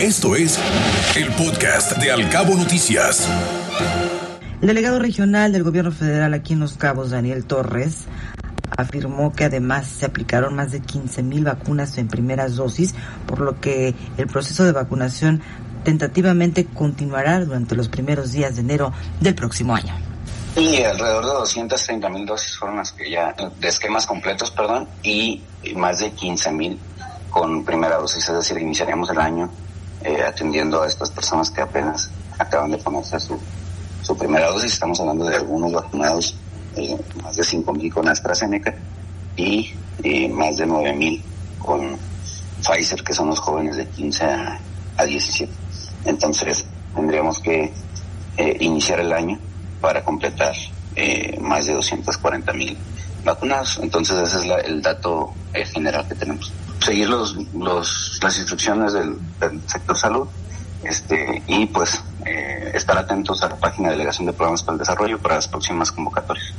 Esto es el podcast de Alcabo Noticias. El delegado regional del gobierno federal aquí en Los Cabos, Daniel Torres, afirmó que además se aplicaron más de 15 mil vacunas en primeras dosis, por lo que el proceso de vacunación tentativamente continuará durante los primeros días de enero del próximo año. Y alrededor de 230 mil dosis fueron las que ya, de esquemas completos, perdón, y más de 15 mil con primera dosis, es decir, iniciaríamos el año eh, atendiendo a estas personas que apenas acaban de ponerse su, su primera dosis. Estamos hablando de algunos vacunados, eh, más de 5 mil con AstraZeneca y eh, más de 9 mil con Pfizer, que son los jóvenes de 15 a, a 17. Entonces, tendríamos que iniciar el año para completar eh, más de 240 mil vacunados. Entonces ese es el dato eh, general que tenemos. Seguir los, los, las instrucciones del, sector salud este, y pues eh, estar atentos a la página de Delegación de Programas para el Desarrollo para las próximas convocatorias.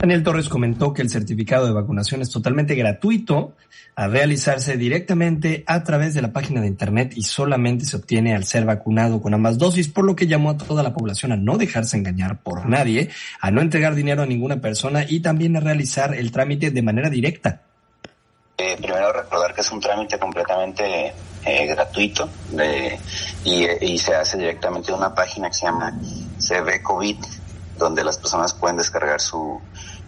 Daniel Torres comentó que el certificado de vacunación es totalmente gratuito a realizarse directamente a través de la página de internet y solamente se obtiene al ser vacunado con ambas dosis, por lo que llamó a toda la población a no dejarse engañar por nadie, a no entregar dinero a ninguna persona y también a realizar el trámite de manera directa. Eh, primero recordar que es un trámite completamente eh, gratuito y, se hace directamente en una página que se llama CB COVID donde las personas pueden descargar su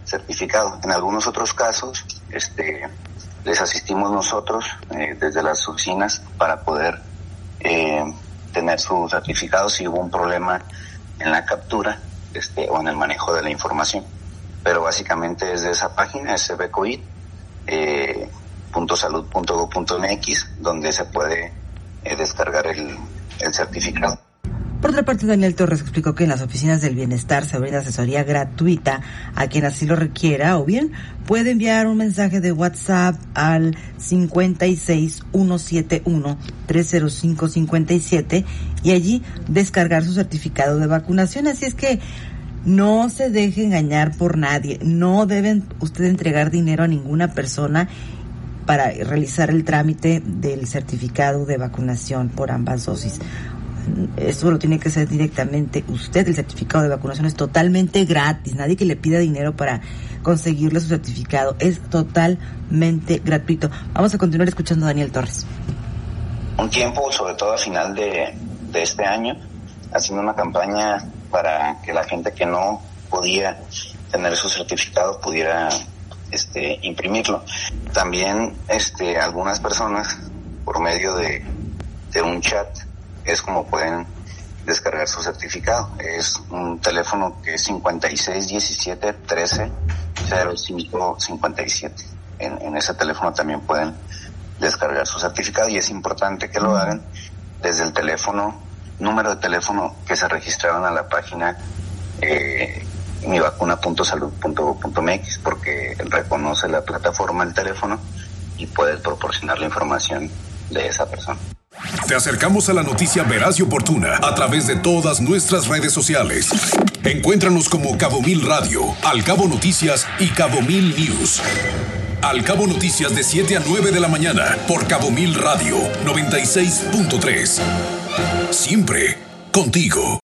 certificado. En algunos otros casos, este, les asistimos nosotros eh, desde las oficinas para poder tener su certificado si hubo un problema en la captura este, o en el manejo de la información. Pero básicamente es de esa página, sbcoid, eh, donde se puede eh, descargar el, el certificado. Por otra parte, Daniel Torres explicó que en las oficinas del bienestar se brinda asesoría gratuita a quien así lo requiera o bien puede enviar un mensaje de WhatsApp al 56 171 30557 y allí descargar su certificado de vacunación. Así es que no se deje engañar por nadie. No deben usted entregar dinero a ninguna persona para realizar el trámite del certificado de vacunación por ambas dosis eso lo tiene que hacer directamente usted. El certificado de vacunación es totalmente gratis. Nadie que le pida dinero para conseguirle su certificado. Es totalmente gratuito. Vamos a continuar escuchando a Daniel Torres. Un tiempo, sobre todo a final de, de este año, haciendo una campaña para que la gente que no podía tener su certificado pudiera este, imprimirlo. También este, algunas personas, por medio de, de un chat, es como pueden descargar su certificado. Es un teléfono que es 5617 13 0557. En, en ese teléfono también pueden descargar su certificado y es importante que lo hagan desde el teléfono, número de teléfono que se registraron a la página eh, mivacuna.salud.gov.mx porque reconoce la plataforma el teléfono y puede proporcionar la información de esa persona. Te acercamos a la noticia veraz y oportuna a través de todas nuestras redes sociales. Encuéntranos como Cabo Mil Radio, Al Cabo Noticias y Cabo Mil News. Al Cabo Noticias de 7 a 9 de la mañana por Cabo Mil Radio 96.3. Siempre contigo.